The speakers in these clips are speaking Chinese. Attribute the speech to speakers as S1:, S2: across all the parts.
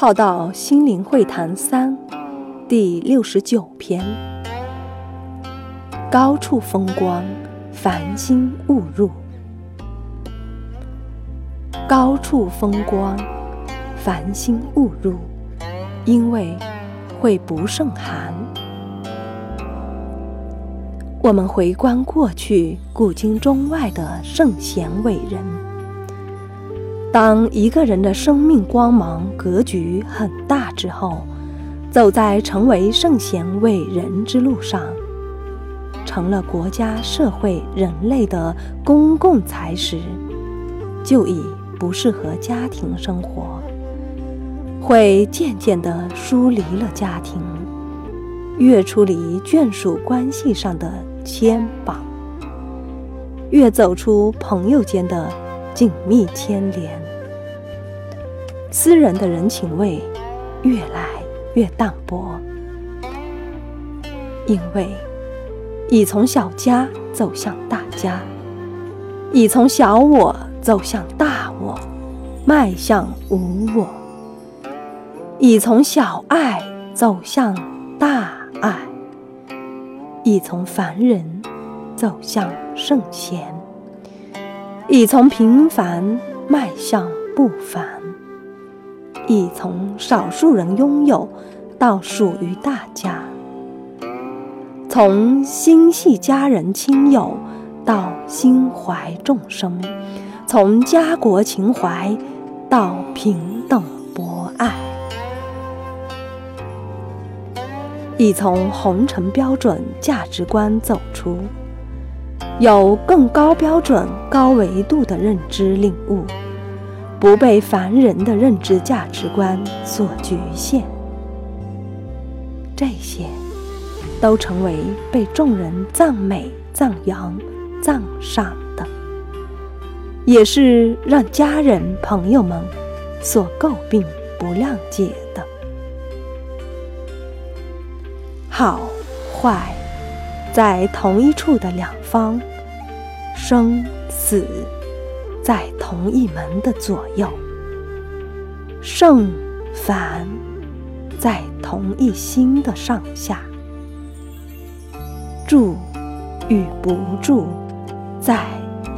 S1: 浩道心灵会谈三第六十九篇：高处风光，繁星误入。高处风光，繁星误入，因为会不胜寒。我们回观过去古今中外的圣贤伟人。当一个人的生命光芒格局很大之后，走在成为圣贤伟人之路上，成了国家、社会、人类的公共财时，就已不适合家庭生活，会渐渐地疏离了家庭，越出离眷属关系上的牵绑，越走出朋友间的紧密牵连。私人的人情味越来越淡薄，因为已从小家走向大家，已从小我走向大我，迈向无我；已从小爱走向大爱，已从凡人走向圣贤，已从平凡迈向不凡。已从少数人拥有到属于大家，从心系家人亲友到心怀众生，从家国情怀到平等博爱，已从红尘标准价值观走出，有更高标准、高维度的认知领悟。不被凡人的认知价值观所局限，这些都成为被众人赞美、赞扬、赞赏的，也是让家人朋友们所诟病、不谅解的。好坏，在同一处的两方，生死。在同一门的左右，圣凡在同一心的上下，住与不住在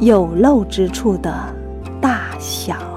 S1: 有漏之处的大小。